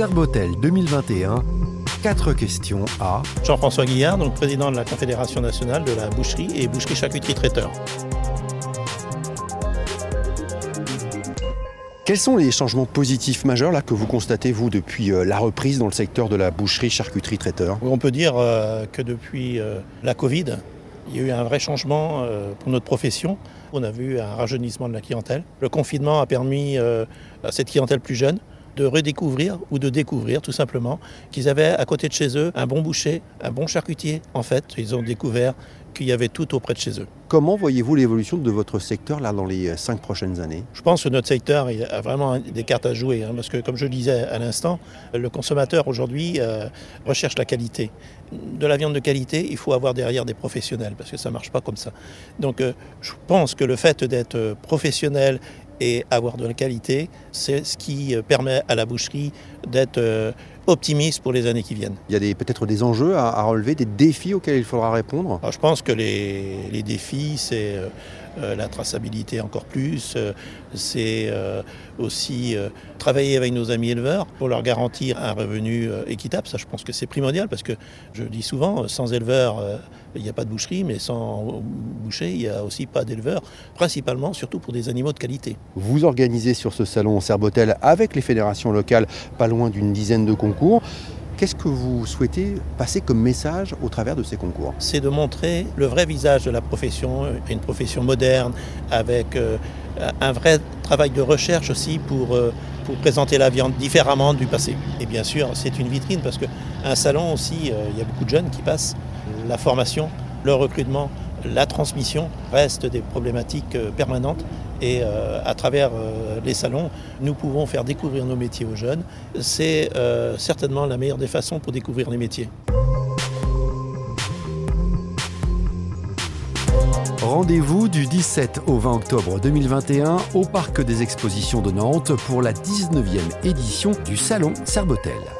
Serbotel 2021. Quatre questions à Jean-François Guillard, donc président de la Confédération nationale de la boucherie et boucherie charcuterie traiteur. Quels sont les changements positifs majeurs là, que vous constatez, vous, depuis euh, la reprise dans le secteur de la boucherie, charcuterie, traiteur? On peut dire euh, que depuis euh, la Covid, il y a eu un vrai changement pour notre profession. On a vu un rajeunissement de la clientèle. Le confinement a permis à cette clientèle plus jeune de redécouvrir ou de découvrir tout simplement qu'ils avaient à côté de chez eux un bon boucher, un bon charcutier. En fait, ils ont découvert qu'il y avait tout auprès de chez eux. Comment voyez-vous l'évolution de votre secteur là dans les cinq prochaines années? Je pense que notre secteur a vraiment des cartes à jouer hein, parce que comme je le disais à l'instant, le consommateur aujourd'hui euh, recherche la qualité. De la viande de qualité, il faut avoir derrière des professionnels parce que ça ne marche pas comme ça. Donc euh, je pense que le fait d'être professionnel et avoir de la qualité, c'est ce qui euh, permet à la boucherie d'être euh, optimiste pour les années qui viennent. Il y a peut-être des enjeux à, relever, des défis auxquels il faudra répondre? Je pense que les, défis, c'est euh, la traçabilité encore plus, c'est aussi travailler avec nos amis éleveurs pour leur garantir un revenu équitable. Ça, je pense que c'est primordial parce que je dis souvent, sans éleveurs, il n'y a pas de boucherie, mais sans boucher, il n'y a aussi pas d'éleveurs, principalement, surtout pour des animaux de qualité. Vous organisez sur ce salon Serbotel avec les fédérations locales pas loin d'une dizaine de concours. Qu'est-ce que vous souhaitez passer comme message au travers de ces concours C'est de montrer le vrai visage de la profession, une profession moderne, avec euh, un vrai travail de recherche aussi pour, euh, pour présenter la viande différemment du passé. Et bien sûr, c'est une vitrine parce qu'un salon aussi, euh, il y a beaucoup de jeunes qui passent. La formation, le recrutement, la transmission restent des problématiques permanentes et euh, à travers euh, les salons, nous pouvons faire découvrir nos métiers aux jeunes. C'est euh, certainement la meilleure des façons pour découvrir les métiers. Rendez-vous du 17 au 20 octobre 2021 au Parc des Expositions de Nantes pour la 19e édition du Salon Serbotel.